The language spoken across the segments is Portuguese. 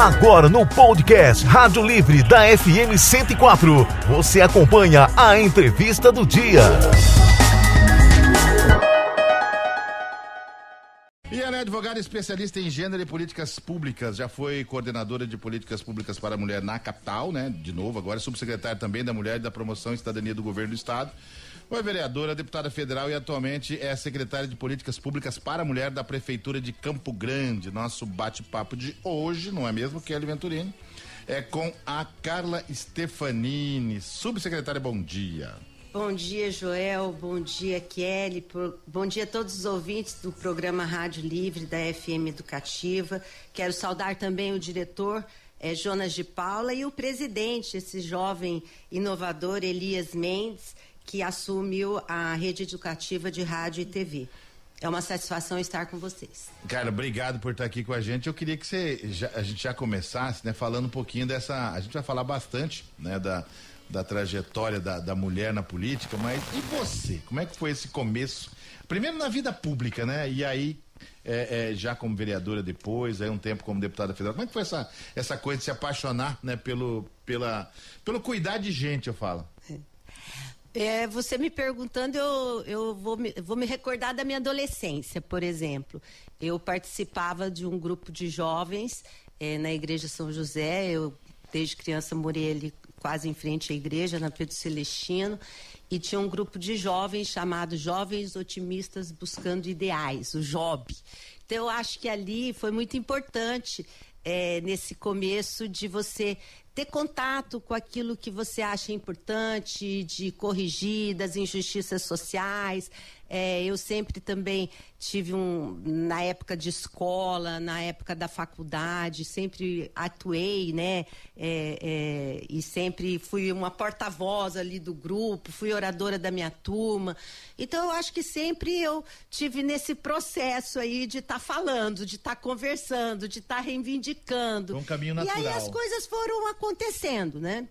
Agora no podcast Rádio Livre da FM 104, você acompanha a entrevista do dia. E ela é advogada especialista em gênero e políticas públicas. Já foi coordenadora de políticas públicas para a mulher na capital, né? De novo, agora é subsecretária também da mulher e da promoção e cidadania do governo do estado. Foi vereadora, deputada federal e atualmente é secretária de Políticas Públicas para a Mulher da Prefeitura de Campo Grande. Nosso bate-papo de hoje, não é mesmo, Kelly Venturini? É com a Carla Stefanini. Subsecretária, bom dia. Bom dia, Joel. Bom dia, Kelly. Bom dia a todos os ouvintes do programa Rádio Livre da FM Educativa. Quero saudar também o diretor é, Jonas de Paula e o presidente, esse jovem inovador Elias Mendes que assumiu a rede educativa de rádio e TV. É uma satisfação estar com vocês. Cara, obrigado por estar aqui com a gente. Eu queria que você, já, a gente já começasse, né, falando um pouquinho dessa. A gente vai falar bastante, né, da, da trajetória da, da mulher na política, mas e você? Como é que foi esse começo? Primeiro na vida pública, né? E aí é, é, já como vereadora depois, aí um tempo como deputada federal. Como é que foi essa, essa coisa de se apaixonar, né, pelo, pela, pelo cuidar de gente, eu falo? É, você me perguntando, eu, eu vou, me, vou me recordar da minha adolescência, por exemplo. Eu participava de um grupo de jovens é, na Igreja São José. Eu, desde criança, morei ali quase em frente à igreja, na Pedro Celestino. E tinha um grupo de jovens chamado Jovens Otimistas Buscando Ideais, o JOB. Então, eu acho que ali foi muito importante é, nesse começo de você ter contato com aquilo que você acha importante, de corrigir das injustiças sociais, é, eu sempre também tive um, na época de escola, na época da faculdade, sempre atuei, né? É, é, e sempre fui uma porta-voz ali do grupo, fui oradora da minha turma. Então, eu acho que sempre eu tive nesse processo aí de estar tá falando, de estar tá conversando, de estar tá reivindicando. Um caminho natural. E aí as coisas foram acontecendo, né?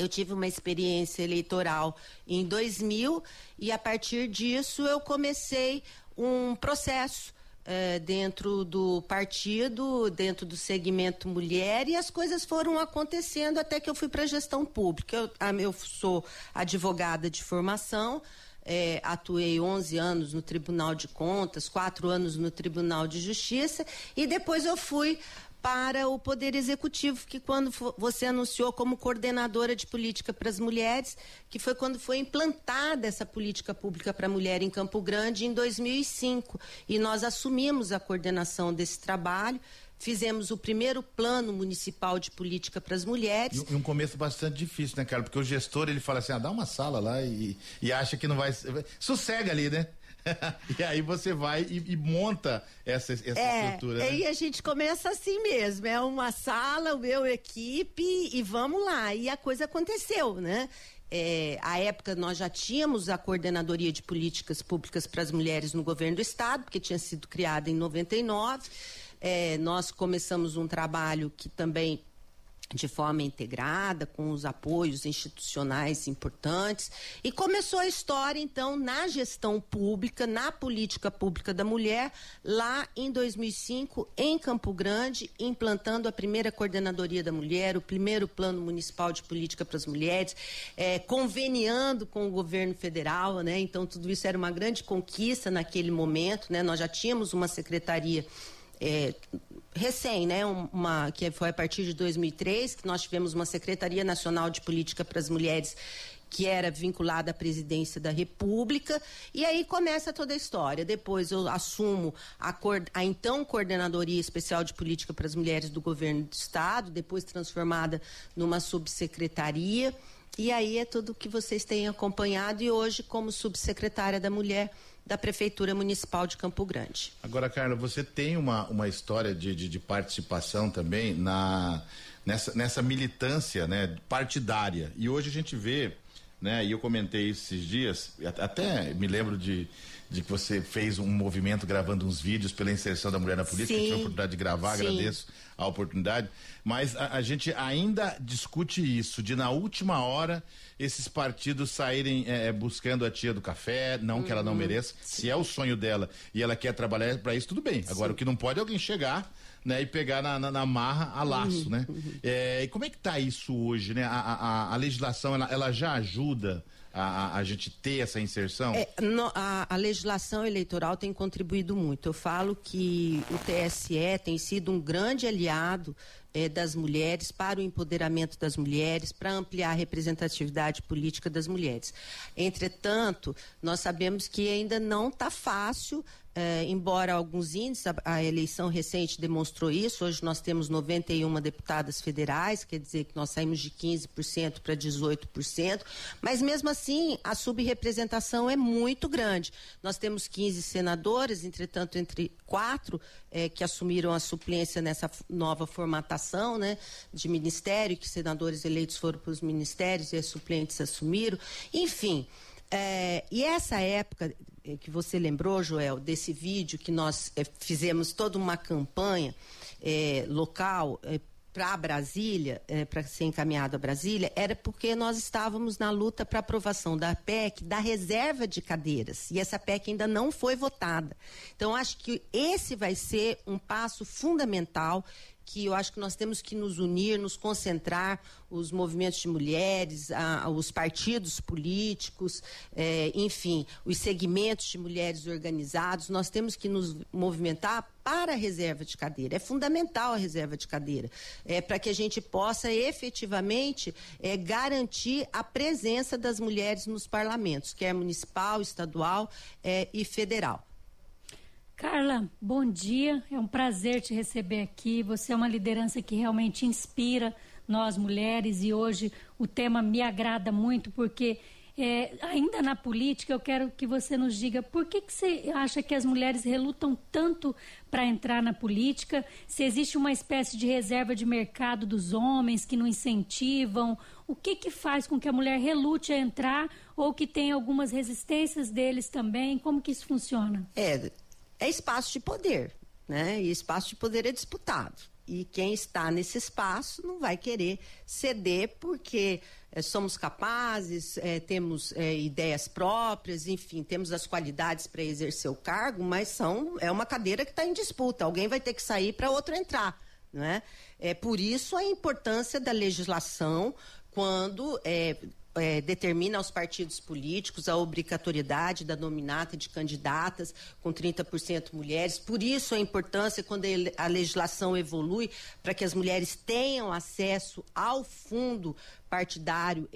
Eu tive uma experiência eleitoral em 2000 e a partir disso eu comecei um processo é, dentro do partido, dentro do segmento mulher e as coisas foram acontecendo até que eu fui para a gestão pública. Eu, eu sou advogada de formação, é, atuei 11 anos no Tribunal de Contas, quatro anos no Tribunal de Justiça e depois eu fui para o Poder Executivo, que quando você anunciou como coordenadora de política para as mulheres, que foi quando foi implantada essa política pública para a mulher em Campo Grande em 2005. E nós assumimos a coordenação desse trabalho, fizemos o primeiro plano municipal de política para as mulheres. E um começo bastante difícil, né, cara? Porque o gestor, ele fala assim, ah, dá uma sala lá e, e acha que não vai... Sossega ali, né? e aí você vai e, e monta essa, essa é, estrutura. Né? E a gente começa assim mesmo. É uma sala, o meu equipe e vamos lá. E a coisa aconteceu, né? É, a época nós já tínhamos a coordenadoria de políticas públicas para as mulheres no governo do estado, porque tinha sido criada em 99. É, nós começamos um trabalho que também de forma integrada, com os apoios institucionais importantes. E começou a história, então, na gestão pública, na política pública da mulher, lá em 2005, em Campo Grande, implantando a primeira coordenadoria da mulher, o primeiro plano municipal de política para as mulheres, é, conveniando com o governo federal, né? Então, tudo isso era uma grande conquista naquele momento, né? Nós já tínhamos uma secretaria é, recém, né, uma, que foi a partir de 2003, que nós tivemos uma Secretaria Nacional de Política para as Mulheres que era vinculada à presidência da República, e aí começa toda a história. Depois eu assumo a, a, então Coordenadoria Especial de Política para as Mulheres do Governo do Estado, depois transformada numa subsecretaria, e aí é tudo o que vocês têm acompanhado, e hoje, como subsecretária da Mulher, da Prefeitura Municipal de Campo Grande. Agora, Carla, você tem uma, uma história de, de, de participação também na, nessa, nessa militância né, partidária. E hoje a gente vê, né, e eu comentei esses dias, até me lembro de, de que você fez um movimento gravando uns vídeos pela inserção da mulher na política, tive a oportunidade de gravar, Sim. agradeço a oportunidade, mas a, a, gente ainda discute isso, de na última hora esses partidos saírem é, é buscando a tia do café, não uhum. que ela não uhum. mereça, Sim. se é o sonho dela e ela quer trabalhar para isso, tudo bem. Agora, Sim. o que não pode é alguém chegar né, e pegar na, na, na marra a laço, uhum, né? Uhum. É, e como é que está isso hoje, né? A, a, a legislação, ela, ela já ajuda a, a, gente ter essa inserção? É, no, a, a, legislação eleitoral tem contribuído muito. Eu falo que o TSE tem sido um grande aliado é, das mulheres para o empoderamento das mulheres, para ampliar a representatividade política das mulheres. Entretanto, nós sabemos que ainda não está fácil é, embora alguns índices, a, a, eleição recente demonstrou isso, hoje nós temos 91 deputadas federais, quer dizer que nós saímos de 15% para 18%, mas mesmo assim a subrepresentação é muito grande. Nós temos 15 senadores, entretanto, entre quatro é, que assumiram a suplência nessa nova formatação né, de ministério, que senadores eleitos foram para os ministérios e as suplentes assumiram. Enfim. É, e essa época eh, que você lembrou, Joel, desse vídeo que nós é, fizemos toda uma campanha é, local para Brasília, para ser encaminhado a Brasília, era porque nós estávamos na luta para aprovação da PEC da reserva de cadeiras. E essa PEC ainda não foi votada. Então, acho que esse vai ser um passo fundamental que eu acho que nós temos que nos unir, nos concentrar, os movimentos de mulheres, a, os partidos políticos, é, enfim, os segmentos de mulheres organizados, nós temos que nos movimentar para a reserva de cadeira. É fundamental a reserva de cadeira, é, para que a gente possa efetivamente é, garantir a presença das mulheres nos parlamentos, quer municipal, estadual é, e federal. Carla, bom dia. É um prazer te receber aqui. Você é uma liderança que realmente inspira nós mulheres e hoje o tema me agrada muito porque é, ainda na política eu quero que você nos diga por que, que você acha que as mulheres relutam tanto para entrar na política? Se existe uma espécie de reserva de mercado dos homens que não incentivam, o que que faz com que a mulher relute a entrar ou que tem algumas resistências deles também? Como que isso funciona? É, é espaço de poder, né? E espaço de poder é disputado. E quem está nesse espaço não vai querer ceder porque é, somos capazes, é, temos é, ideias próprias, enfim, temos as qualidades para exercer o cargo, mas são, é uma cadeira que está em disputa. Alguém vai ter que sair para outro entrar. Não é? é por isso a importância da legislação quando é, é, determina aos partidos políticos a obrigatoriedade da nominata de candidatas com 30% mulheres. Por isso a importância quando a legislação evolui para que as mulheres tenham acesso ao fundo partidário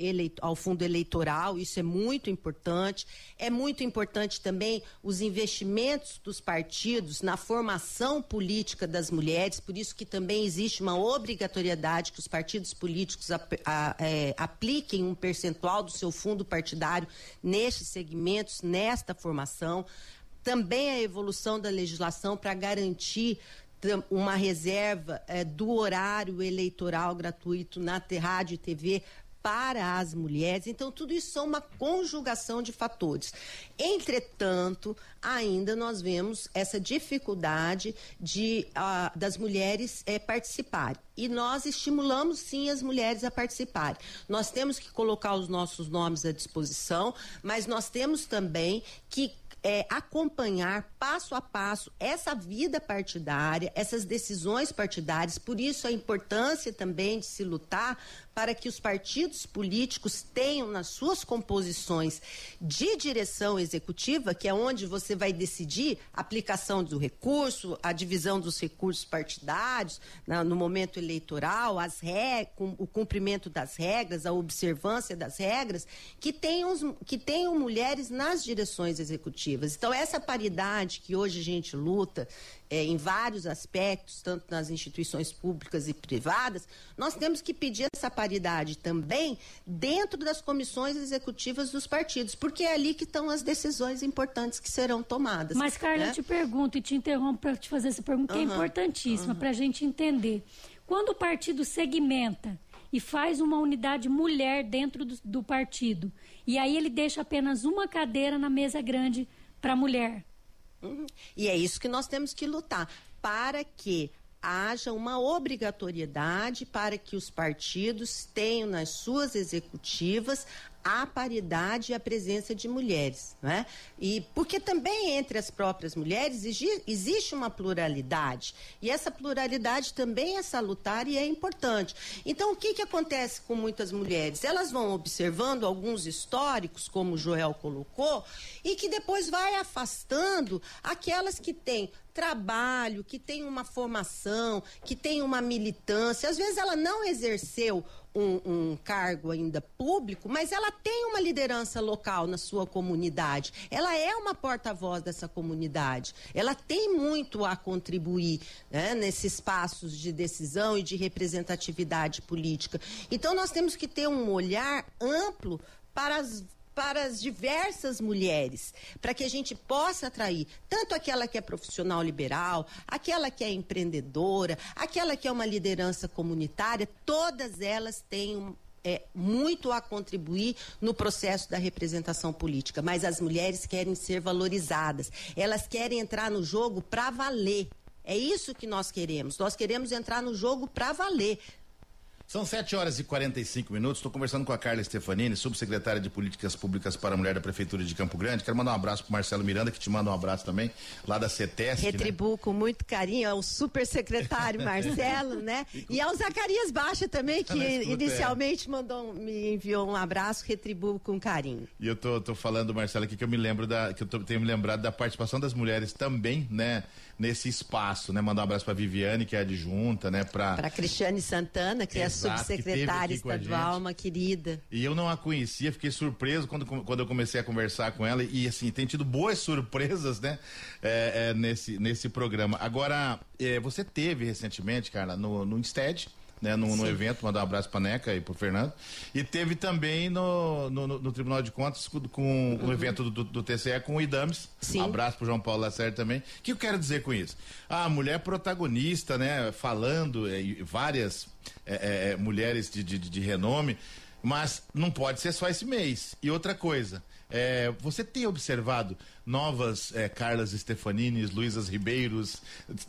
ao fundo eleitoral, isso é muito importante. É muito importante também os investimentos dos partidos na formação política das mulheres, por isso que também existe uma obrigatoriedade que os partidos políticos a, a, é, apliquem um percentual do seu fundo partidário nestes segmentos, nesta formação. Também a evolução da legislação para garantir uma reserva é, do horário eleitoral gratuito na rádio e TV para as mulheres. Então, tudo isso é uma conjugação de fatores. Entretanto, ainda nós vemos essa dificuldade de, uh, das mulheres é, participarem. E nós estimulamos sim as mulheres a participarem. Nós temos que colocar os nossos nomes à disposição, mas nós temos também que é, acompanhar passo a passo essa vida partidária, essas decisões partidárias. Por isso a importância também de se lutar para que os partidos políticos tenham nas suas composições de direção executiva, que é onde você vai decidir a aplicação do recurso, a divisão dos recursos partidários na, no momento eleitoral, as o cumprimento das regras, a observância das regras, que tenham, que tenham mulheres nas direções executivas. Então, essa paridade que hoje a gente luta é, em vários aspectos, tanto nas instituições públicas e privadas, nós temos que pedir essa paridade também dentro das comissões executivas dos partidos, porque é ali que estão as decisões importantes que serão tomadas. Mas, Carla, né? eu te pergunto e te interrompo para te fazer essa pergunta, que uhum, é importantíssima uhum. para a gente entender. Quando o partido segmenta e faz uma unidade mulher dentro do, do partido, e aí ele deixa apenas uma cadeira na mesa grande para a mulher. Uhum. E é isso que nós temos que lutar para que haja uma obrigatoriedade para que os partidos tenham nas suas executivas a paridade e a presença de mulheres, né? E porque também entre as próprias mulheres existe uma pluralidade e essa pluralidade também é salutar e é importante. Então o que que acontece com muitas mulheres? Elas vão observando alguns históricos, como o Joel colocou, e que depois vai afastando aquelas que têm trabalho, que têm uma formação, que têm uma militância. Às vezes ela não exerceu um, um, cargo ainda público, mas ela tem uma liderança local na sua comunidade. Ela é uma porta-voz dessa comunidade. Ela tem muito a contribuir né, nesses espaços de decisão e de representatividade política. Então, nós temos que ter um olhar amplo para as para as diversas mulheres, para que a gente possa atrair tanto aquela que é profissional liberal, aquela que é empreendedora, aquela que é uma liderança comunitária, todas elas têm é, muito a contribuir no processo da representação política, mas as mulheres querem ser valorizadas, elas querem entrar no jogo para valer. É isso que nós queremos. Nós queremos entrar no jogo para valer. São 7 horas e 45 minutos. Estou conversando com a Carla Stefanini, subsecretária de Políticas Públicas para a Mulher da Prefeitura de Campo Grande. Quero mandar um abraço para Marcelo Miranda, que te manda um abraço também, lá da CETESC. Né? Retribuo né? com muito carinho ao supersecretário Marcelo, né? E ao Zacarias Baixa também, que escuta, inicialmente é. mandou, me enviou um abraço, retribuo com carinho. E eu tô, tô falando, Marcelo, aqui que eu me lembro da. que eu tô, tenho me lembrado da participação das mulheres também, né? Nesse espaço, né? Mandar um abraço para Viviane, que é adjunta, né? Para Cristiane Santana, que Exato, é a subsecretária estadual, uma querida. E eu não a conhecia, fiquei surpreso quando, quando eu comecei a conversar com ela e assim, tem tido boas surpresas, né? É, é, nesse, nesse programa. Agora, é, você teve recentemente, Carla, no, no Instead, né, no, no, evento, mandar um abraço para Neca e para Fernando. E teve também no, no, no Tribunal de Contas com, com uhum. o evento do, do, TCE com o Idames. Sim. Abraço para João Paulo Lacerda também. O que eu quero dizer com isso? A mulher protagonista, né, falando, é, várias é, é, mulheres de, de, de renome, mas não pode ser só esse mês. E outra coisa, é, você tem observado novas é, Carlas Stefanini, Luísas Ribeiros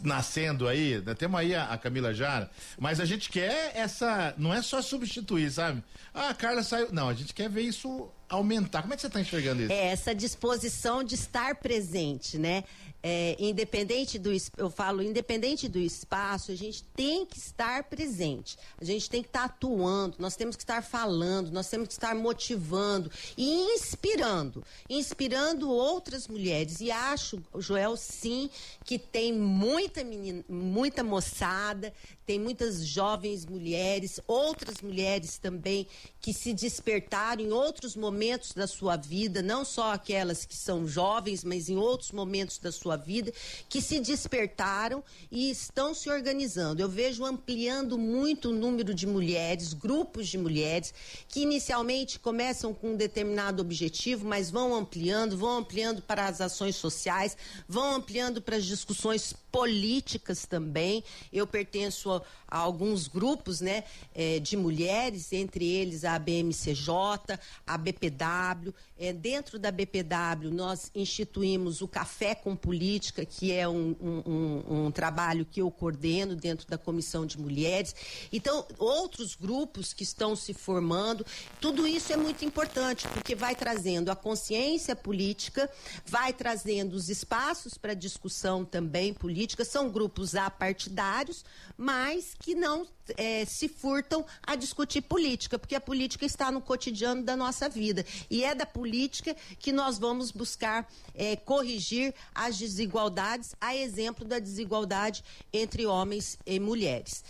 nascendo aí? Né? Temos aí a, a, Camila Jara, mas a gente quer essa. Não é só substituir, sabe? Ah, a Carla saiu. Não, a gente quer ver isso aumentar. Como é que você está enxergando isso? É essa disposição de estar presente, né? É, independente do eu falo independente do espaço, a gente tem que estar presente. A gente tem que estar atuando, nós temos que estar falando, nós temos que estar motivando e inspirando, inspirando outras mulheres. E acho, Joel, sim, que tem muita menina, muita moçada, tem muitas jovens mulheres, outras mulheres também que se despertaram em outros momentos da sua vida, não só aquelas que são jovens, mas em outros momentos da sua vida, que se despertaram e estão se organizando. Eu vejo ampliando muito o número de mulheres, grupos de mulheres, que inicialmente começam com um determinado objetivo, mas vão ampliando, vão ampliando para as ações sociais, vão ampliando para as discussões políticas também. Eu pertenço a, a alguns grupos né, é, de mulheres, entre eles a BMCJ, a BPW. É, dentro da BPW, nós instituímos o Café com Política, que é um, um, um, trabalho que eu coordeno dentro da Comissão de Mulheres. Então, outros grupos que estão se formando, tudo isso é muito importante, porque vai trazendo a consciência política, vai trazendo os espaços para discussão também política política são grupos apartidários, mas que não é, se furtam a discutir política, porque a política está no cotidiano da nossa vida. E é da política que nós vamos buscar é, corrigir as desigualdades, a exemplo da desigualdade entre homens e mulheres.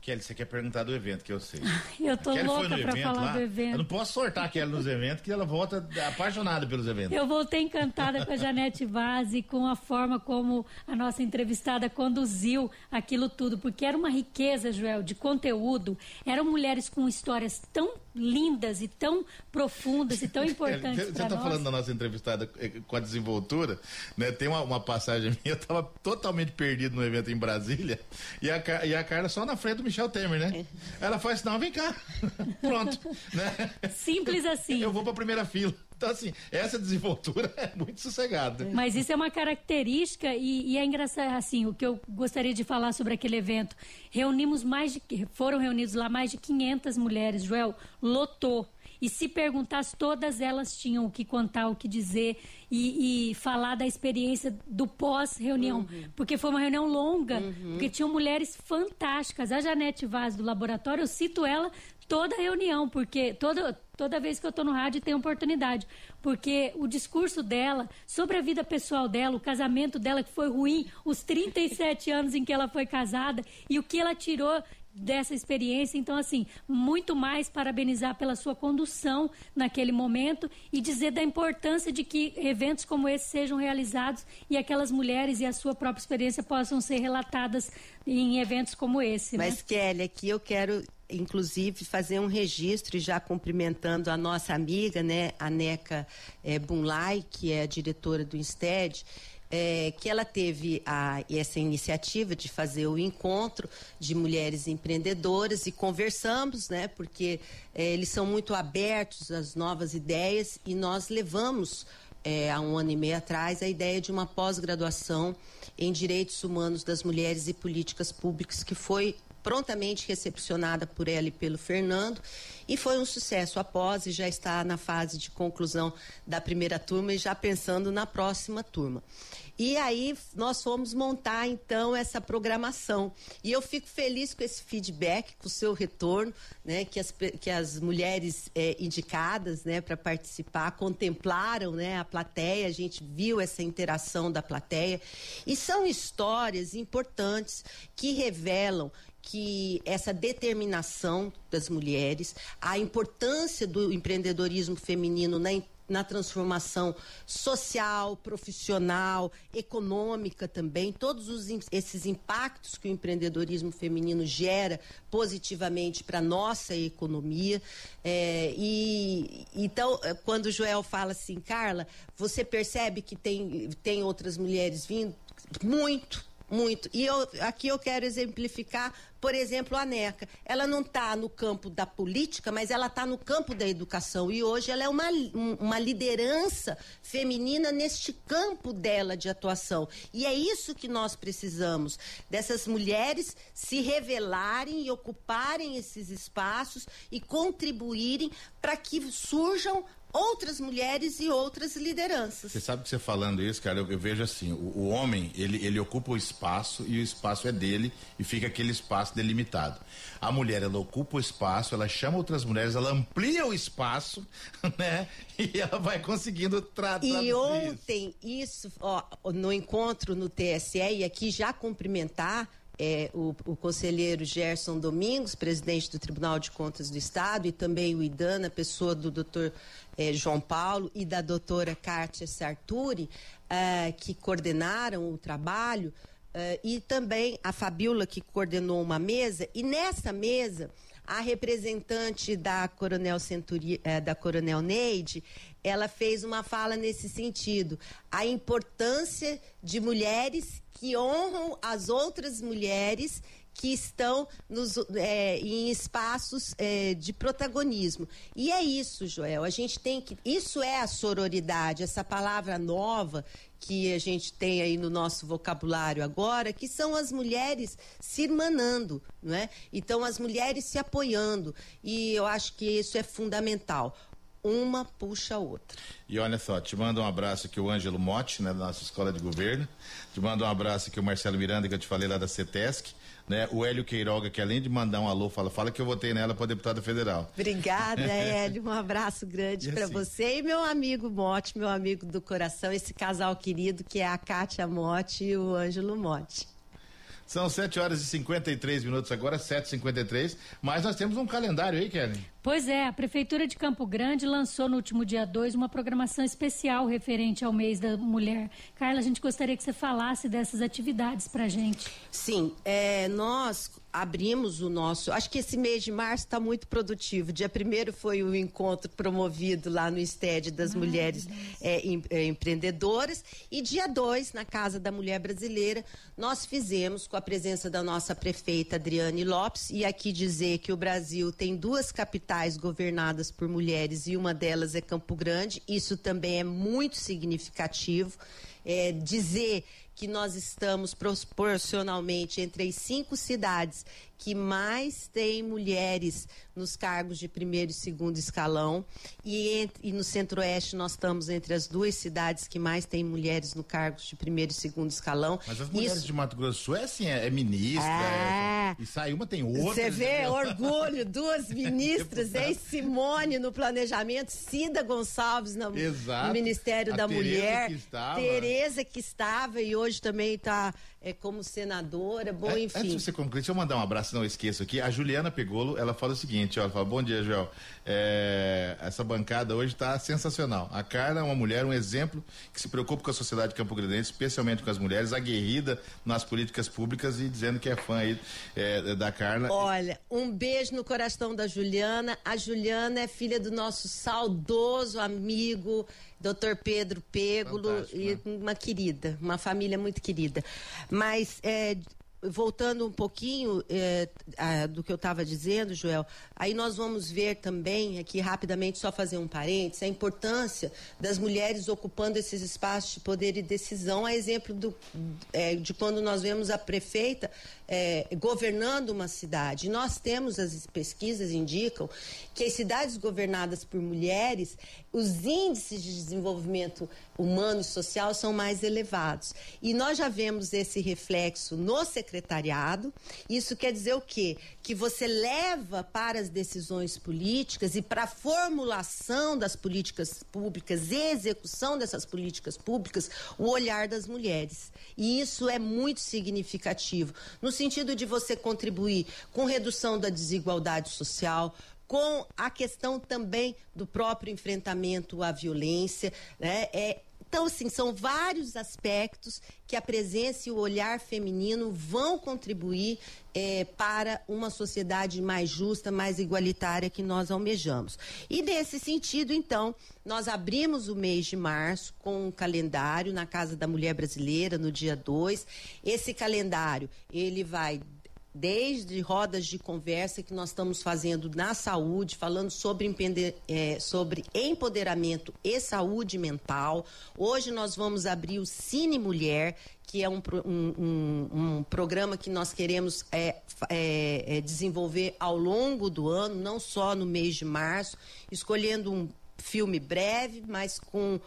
Kelly, você quer perguntar do evento, que eu sei. Eu tô louca para falar lá. do evento. Eu não posso sortar a Kelly nos eventos, que ela volta apaixonada pelos eventos. Eu voltei encantada com a Janete Vaz e com a forma como a nossa entrevistada conduziu aquilo tudo, porque era uma riqueza, Joel, de conteúdo. Eram mulheres com histórias tão lindas e tão profundas e tão importantes Você está falando da nossa entrevistada eh, com a desenvoltura, né? Tem uma, uma passagem minha, eu estava totalmente perdido no evento em Brasília e a, e a Carla só na frente do Michel Temer, né? É. Ela faz, não, vem cá. Pronto. Né? Simples assim. Eu vou pra primeira fila. Então, assim, essa desenvoltura é muito sossegada. Mas isso é uma característica e, e, é engraçado, assim, o que eu gostaria de falar sobre aquele evento. Reunimos mais de, foram reunidos lá mais de 500 mulheres, Joel, lotou. E se perguntasse, todas elas tinham o que contar, o que dizer e, e falar da experiência do pós-reunião. Uhum. Porque foi uma reunião longa, uhum. porque tinham mulheres fantásticas. A Janete Vaz do laboratório, eu cito ela toda reunião, porque toda, toda vez que eu estou no rádio tem oportunidade. Porque o discurso dela, sobre a vida pessoal dela, o casamento dela que foi ruim, os 37 anos em que ela foi casada e o que ela tirou dessa experiência. Então, assim, muito mais parabenizar pela sua condução naquele momento e dizer da importância de que eventos como esse sejam realizados e aquelas mulheres e a sua própria experiência possam ser relatadas em eventos como esse. Né? Mas, Kelly, aqui eu quero inclusive fazer um registro e já cumprimentando a nossa amiga, né, a Neca é, Bunlai, que é a diretora do INSTED, é, que ela teve a, essa iniciativa de fazer o encontro de mulheres empreendedoras e conversamos, né? Porque é, eles são muito abertos às novas ideias e nós levamos é, há um ano e meio atrás a ideia de uma pós-graduação em direitos humanos das mulheres e políticas públicas que foi prontamente recepcionada por ela e pelo Fernando e foi um sucesso após e já está na fase de conclusão da primeira turma e já pensando na próxima turma. E aí nós fomos montar então essa programação. E eu fico feliz com esse feedback, com o seu retorno, né? Que as, que as mulheres é, indicadas né, para participar contemplaram né, a plateia, a gente viu essa interação da plateia. E são histórias importantes que revelam que essa determinação das mulheres, a importância do empreendedorismo feminino na na transformação social, profissional, econômica também, todos os, esses impactos que o empreendedorismo feminino gera positivamente para a nossa economia. É, e então, é, quando o Joel fala assim, Carla, você percebe que tem, tem outras mulheres vindo? Muito, muito. E eu, aqui eu quero exemplificar, por exemplo, a NECA. Ela não está no campo da política, mas ela está no campo da educação. E hoje ela é uma, uma liderança feminina neste campo dela de atuação. E é isso que nós precisamos: dessas mulheres se revelarem e ocuparem esses espaços e contribuírem para que surjam outras mulheres e outras lideranças. Você sabe que você falando isso, cara, eu, eu vejo assim, o, o, homem, ele, ele ocupa o espaço e o espaço é dele e fica aquele espaço delimitado. A mulher, ela ocupa o espaço, ela chama outras mulheres, ela amplia o espaço, né? E ela vai conseguindo tratar. E ontem, isso, isso ó, no encontro no TSE, e aqui já cumprimentar é, o, o, conselheiro Gerson Domingos, presidente do Tribunal de Contas do Estado, e também o IDAN, a pessoa do doutor é, João Paulo e da doutora Kátia Sarturi, é, que coordenaram o trabalho, é, e também a Fabiola, que coordenou uma mesa, e nessa mesa a representante da Coronel Centuri, da Coronel Neide, ela fez uma fala nesse sentido, a importância de mulheres que honram as outras mulheres que estão nos, é, em espaços é, de protagonismo. E é isso, Joel. A gente tem que. Isso é a sororidade, essa palavra nova que a gente tem aí no nosso vocabulário agora, que são as mulheres se irmanando, não é? Então, as mulheres se apoiando. E eu acho que isso é fundamental uma puxa a outra. E olha só, te mando um abraço aqui o Ângelo Motti, né, da nossa escola de governo. Te mando um abraço aqui o Marcelo Miranda, que eu te falei lá da CETESC. Né? O Hélio Queiroga, que além de mandar um alô, fala, fala que eu votei nela para deputada federal. Obrigada, Hélio. Um abraço grande para assim. você e meu amigo Motti, meu amigo do coração, esse casal querido que é a Kátia Motti e o Ângelo Motti. São 7 horas e 53 minutos agora, 7h53. Mas nós temos um calendário aí, Kelly. Pois é, a Prefeitura de Campo Grande lançou no último dia 2 uma programação especial referente ao mês da mulher. Carla, a gente gostaria que você falasse dessas atividades para gente. Sim, é, nós abrimos o nosso. Acho que esse mês de março está muito produtivo. Dia primeiro foi o encontro promovido lá no STED das mulheres é, em, é, empreendedoras. E dia 2, na Casa da Mulher Brasileira, nós fizemos com a presença da nossa prefeita Adriane Lopes. E aqui dizer que o Brasil tem duas capitais capitais governadas por mulheres e uma delas é Campo Grande. Isso também é muito significativo. É, dizer que nós estamos proporcionalmente entre as cinco cidades que mais têm mulheres nos cargos de primeiro e segundo escalão. E, entre, e no Centro-Oeste nós estamos entre as duas cidades que mais têm mulheres no cargos de primeiro e segundo escalão. Mas as mulheres Isso... de Mato Grosso do Sul é assim, é, é ministra. É... É... E sai uma, tem outra. Você vê, orgulho, duas ministras, ex Simone no planejamento, Cida Gonçalves no, no Ministério A da Tereza Mulher. Que estava. Tereza que estava e hoje também está é, como senadora, bom, é, enfim. Antes de você concluir, deixa eu mandar um abraço, não esqueço aqui. A Juliana Pegolo, ela fala o seguinte, ela fala, bom dia, Joel. É, essa bancada hoje está sensacional. A Carla é uma mulher, um exemplo que se preocupa com a sociedade campo-grandense, especialmente com as mulheres, aguerrida nas políticas públicas e dizendo que é fã aí é, da Carla. Olha, um beijo no coração da Juliana. A Juliana é filha do nosso saudoso amigo Dr. Pedro Pêgulo e né? uma querida, uma família muito querida. Mas é, voltando um pouquinho é, a, do que eu estava dizendo, Joel, aí nós vamos ver também, aqui rapidamente, só fazer um parênteses, a importância das mulheres ocupando esses espaços de poder e decisão, a exemplo do, é, de quando nós vemos a prefeita é, governando uma cidade. Nós temos, as pesquisas indicam, que as cidades governadas por mulheres, os índices de desenvolvimento humano e social são mais elevados. E nós já vemos esse reflexo no secretariado. Isso quer dizer o quê? Que você leva para as decisões políticas e para a formulação das políticas públicas e execução dessas políticas públicas o olhar das mulheres. E isso é muito significativo. No sentido de você contribuir com redução da desigualdade social, com a questão também do próprio enfrentamento à violência, né? É, então, assim, são vários aspectos que a presença e o olhar feminino vão contribuir é, para uma sociedade mais justa, mais igualitária que nós almejamos. E nesse sentido, então, nós abrimos o mês de março com um calendário na Casa da Mulher Brasileira, no dia 2. Esse calendário, ele vai desde rodas de conversa que nós estamos fazendo na saúde, falando sobre, é, sobre empoderamento e saúde mental. Hoje nós vamos abrir o Cine Mulher, que é um, um, um, um programa que nós queremos é, é, é, desenvolver ao longo do ano, não só no mês de março, escolhendo um filme breve, mas com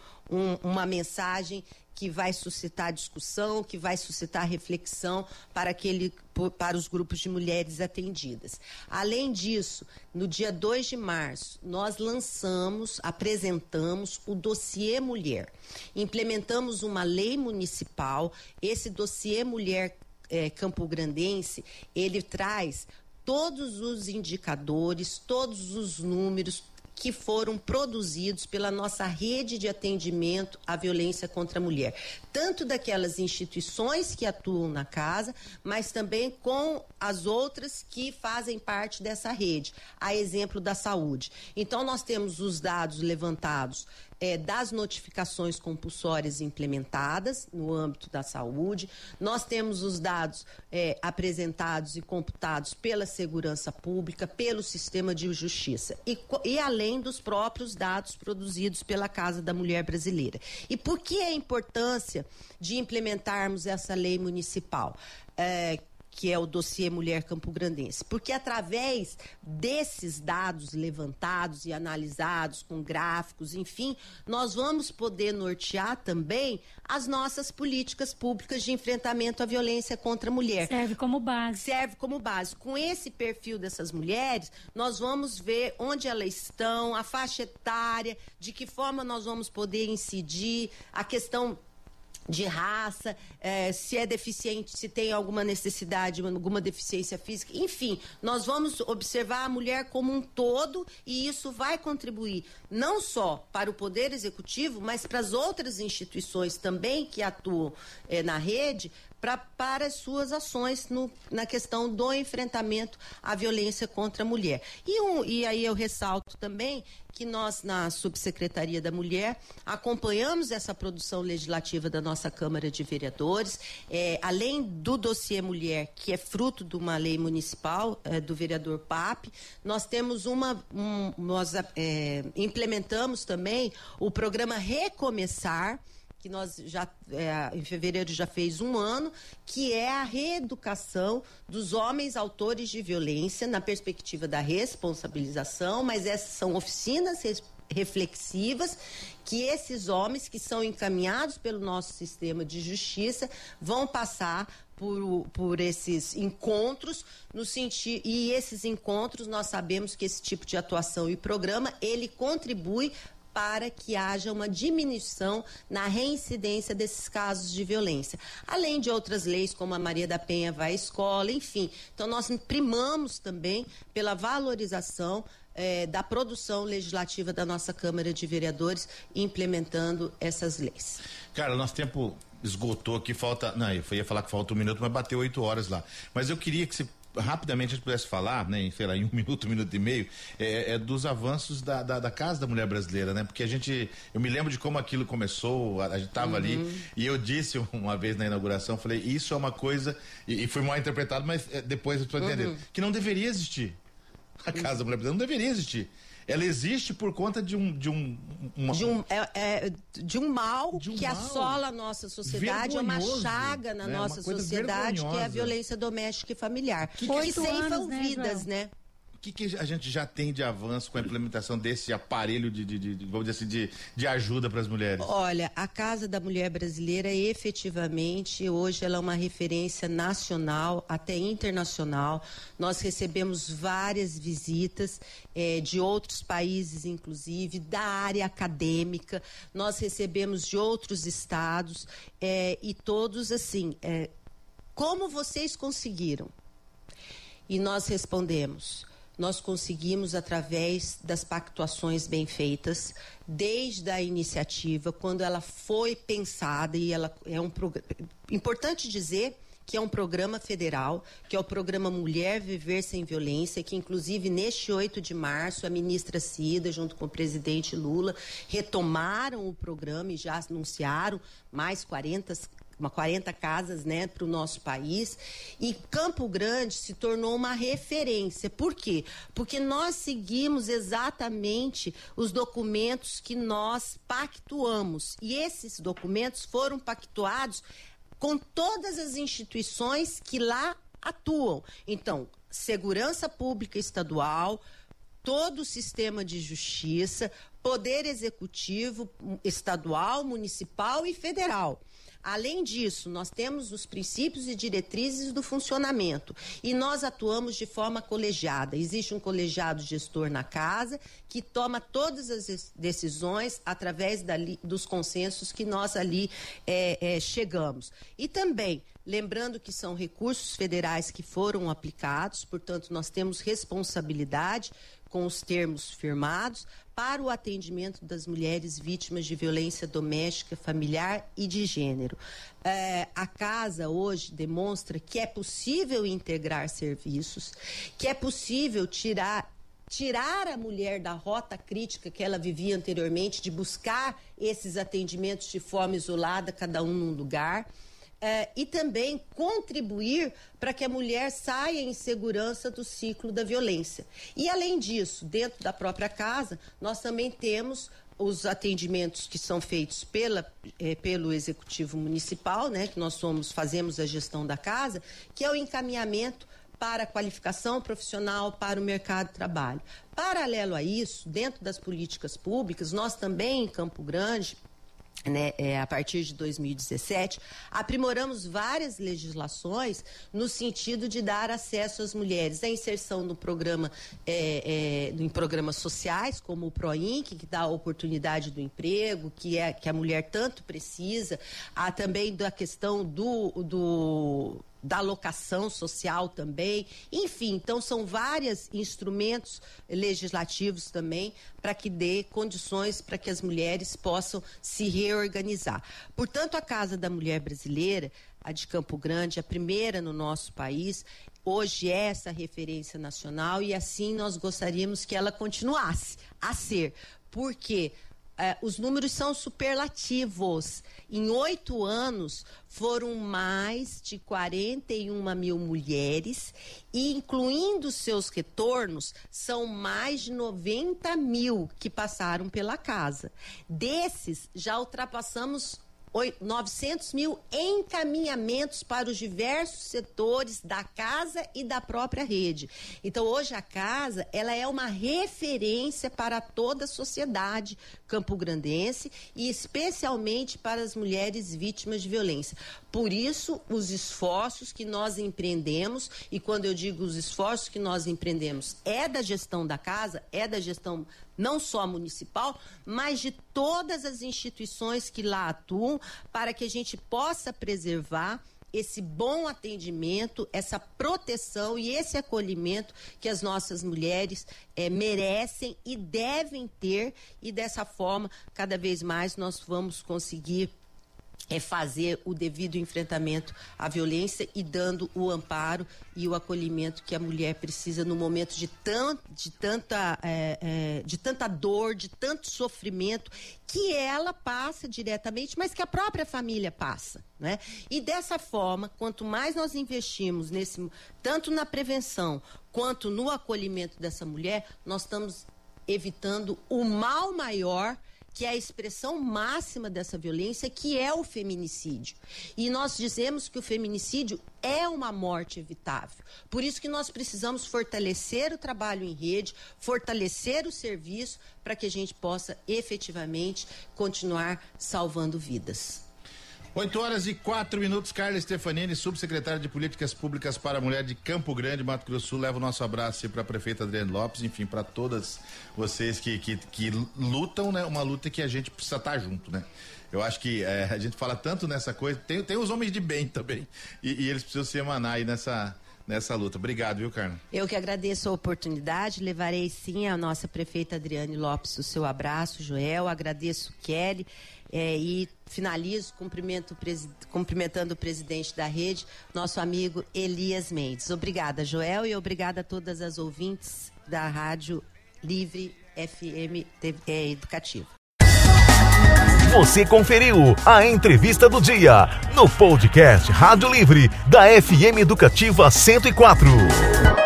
uma mensagem que vai suscitar discussão, que vai suscitar reflexão para, aquele, para os grupos de mulheres atendidas. Além disso, no dia 2 de março, nós lançamos, apresentamos o dossiê Mulher. Implementamos uma lei municipal, esse dossiê Mulher é, Grandense, ele traz todos os indicadores, todos os números, que foram produzidos pela nossa rede de atendimento à violência contra a mulher, tanto daquelas instituições que atuam na casa, mas também com as outras que fazem parte dessa rede, a exemplo da saúde. Então nós temos os dados levantados é, das notificações compulsórias implementadas no âmbito da saúde. Nós temos os dados é, apresentados e computados pela segurança pública, pelo sistema de justiça e, e além dos próprios dados produzidos pela Casa da Mulher Brasileira. E por que a importância de implementarmos essa lei municipal? É, que é o dossiê Mulher Campo Grandense. Porque através desses dados levantados e analisados com gráficos, enfim, nós vamos poder nortear também as nossas políticas públicas de enfrentamento à violência contra a mulher. Serve como base. Serve como base. Com esse perfil dessas mulheres, nós vamos ver onde elas estão, a faixa etária, de que forma nós vamos poder incidir, a questão de raça, é, se é deficiente, se tem alguma necessidade, alguma deficiência física, enfim, nós vamos observar a mulher como um todo e isso vai contribuir não só para o Poder Executivo, mas para as outras instituições também que atuam é, na rede, pra, para as suas ações no, na questão do enfrentamento à violência contra a mulher. E, um, e aí eu ressalto também que nós, na Subsecretaria da Mulher, acompanhamos essa produção legislativa da nossa Câmara de Vereadores, é, além do dossiê Mulher, que é fruto de uma lei municipal é, do vereador PAP, nós temos uma. Um, nós é, implementamos também o programa Recomeçar que nós já é, em fevereiro já fez um ano, que é a reeducação dos homens autores de violência na perspectiva da responsabilização, mas essas são oficinas reflexivas que esses homens que são encaminhados pelo nosso sistema de justiça vão passar por, por esses encontros no sentido e esses encontros nós sabemos que esse tipo de atuação e programa ele contribui para que haja uma diminuição na reincidência desses casos de violência. Além de outras leis, como a Maria da Penha vai à escola, enfim. Então, nós primamos também pela valorização eh, da produção legislativa da nossa Câmara de Vereadores, implementando essas leis. Cara, nosso tempo esgotou aqui, falta. Não, eu ia falar que falta um minuto, mas bateu oito horas lá. Mas eu queria que você rapidamente a gente pudesse falar, né, em, sei lá, em um minuto, um minuto e meio, é, é dos avanços da, da, da, Casa da Mulher Brasileira, né? Porque a gente, eu me lembro de como aquilo começou, a, a gente estava uhum. ali, e eu disse uma vez na inauguração, falei, isso é uma coisa, e, e foi mal interpretado, mas é, depois estou entendendo, uhum. que não deveria existir. A Casa da Mulher Brasileira não deveria existir ela existe por conta de um de um uma... de um é, é, de um mal de um que mal assola a nossa sociedade, é uma chaga na né? nossa sociedade vergonhosa. que é a violência doméstica e familiar. Que, que, que ceifa né, vidas, né? Que, que a gente já tem de avanço com a implementação desse aparelho de, de, de vamos dizer assim, de, de ajuda para as mulheres? Olha, a Casa da Mulher Brasileira, efetivamente, hoje ela é uma referência nacional, até internacional. Nós recebemos várias visitas eh, de outros países, inclusive, da área acadêmica. Nós recebemos de outros estados eh, e todos assim. Eh, como vocês conseguiram? E nós respondemos nós conseguimos através das pactuações bem feitas, desde a iniciativa, quando ela foi pensada e ela é um importante dizer que é um programa federal, que é o programa Mulher Viver Sem Violência, que inclusive neste 8 de março a ministra Cida, junto com o presidente Lula, retomaram o programa e já anunciaram mais 40 uma 40 casas né, para o nosso país. E Campo Grande se tornou uma referência. Por quê? Porque nós seguimos exatamente os documentos que nós pactuamos. E esses documentos foram pactuados com todas as instituições que lá atuam. Então, segurança pública estadual, todo o sistema de justiça, poder executivo estadual, municipal e federal. Além disso, nós temos os princípios e diretrizes do funcionamento e nós atuamos de forma colegiada. Existe um colegiado gestor na casa que toma todas as decisões através dali, dos consensos que nós ali é, é, chegamos. E também Lembrando que são recursos federais que foram aplicados, portanto, nós temos responsabilidade com os termos firmados para o atendimento das mulheres vítimas de violência doméstica, familiar e de gênero. É, a casa hoje demonstra que é possível integrar serviços, que é possível tirar tirar a mulher da rota crítica que ela vivia anteriormente, de buscar esses atendimentos de forma isolada, cada um num lugar eh, e também contribuir para que a mulher saia em segurança do ciclo da violência. E além disso, dentro da própria casa, nós também temos os atendimentos que são feitos pela, eh, pelo executivo municipal, né, que nós somos fazemos a gestão da casa, que é o encaminhamento para a qualificação profissional para o mercado de trabalho. Paralelo a isso, dentro das políticas públicas, nós também em Campo Grande né, é, a partir de 2017, aprimoramos várias legislações no sentido de dar acesso às mulheres. À inserção no programa, é, é, em programas sociais, como o PROINC, que dá a oportunidade do emprego, que, é, que a mulher tanto precisa, há também da questão do, do da locação social também. Enfim, então são vários instrumentos legislativos também para que dê condições para que as mulheres possam se reorganizar. Portanto, a Casa da Mulher Brasileira a de Campo Grande, a primeira no nosso país. Hoje é essa referência nacional e assim nós gostaríamos que ela continuasse a ser. Porque é, os números são superlativos. Em oito anos, foram mais de 41 mil mulheres, e incluindo seus retornos, são mais de 90 mil que passaram pela casa. Desses, já ultrapassamos 900 mil encaminhamentos para os diversos setores da casa e da própria rede. Então, hoje a casa ela é uma referência para toda a sociedade campograndense e especialmente para as mulheres vítimas de violência. Por isso, os esforços que nós empreendemos, e quando eu digo os esforços que nós empreendemos, é da gestão da casa, é da gestão não só municipal, mas de todas as instituições que lá atuam, para que a gente possa preservar esse bom atendimento, essa proteção e esse acolhimento que as nossas mulheres é, merecem e devem ter, e dessa forma, cada vez mais nós vamos conseguir é fazer o devido enfrentamento à violência e dando o amparo e o acolhimento que a mulher precisa no momento de, tan, de, tanta, é, é, de tanta dor, de tanto sofrimento que ela passa diretamente, mas que a própria família passa. Né? E dessa forma, quanto mais nós investimos nesse, tanto na prevenção quanto no acolhimento dessa mulher, nós estamos evitando o mal maior que é a expressão máxima dessa violência, que é o feminicídio. E nós dizemos que o feminicídio é uma morte evitável. Por isso que nós precisamos fortalecer o trabalho em rede, fortalecer o serviço para que a gente possa efetivamente continuar salvando vidas. 8 horas e 4 minutos, Carla Stefanini, subsecretária de Políticas Públicas para a Mulher de Campo Grande, Mato Grosso do Sul. Leva o nosso abraço para a prefeita Adriane Lopes, enfim, para todas vocês que, que, que, lutam, né? Uma luta que a gente precisa estar tá junto, né? Eu acho que é, a gente fala tanto nessa coisa, tem, tem os homens de bem também, e, e eles precisam se emanar aí nessa, nessa luta. Obrigado, viu, Carla? Eu que agradeço a oportunidade, levarei sim a nossa prefeita Adriane Lopes o seu abraço, Joel, agradeço Kelly. É, e finalizo cumprimentando o presidente da rede, nosso amigo Elias Mendes. Obrigada, Joel, e obrigada a todas as ouvintes da Rádio Livre FM é, Educativa. Você conferiu a entrevista do dia no podcast Rádio Livre da FM Educativa 104.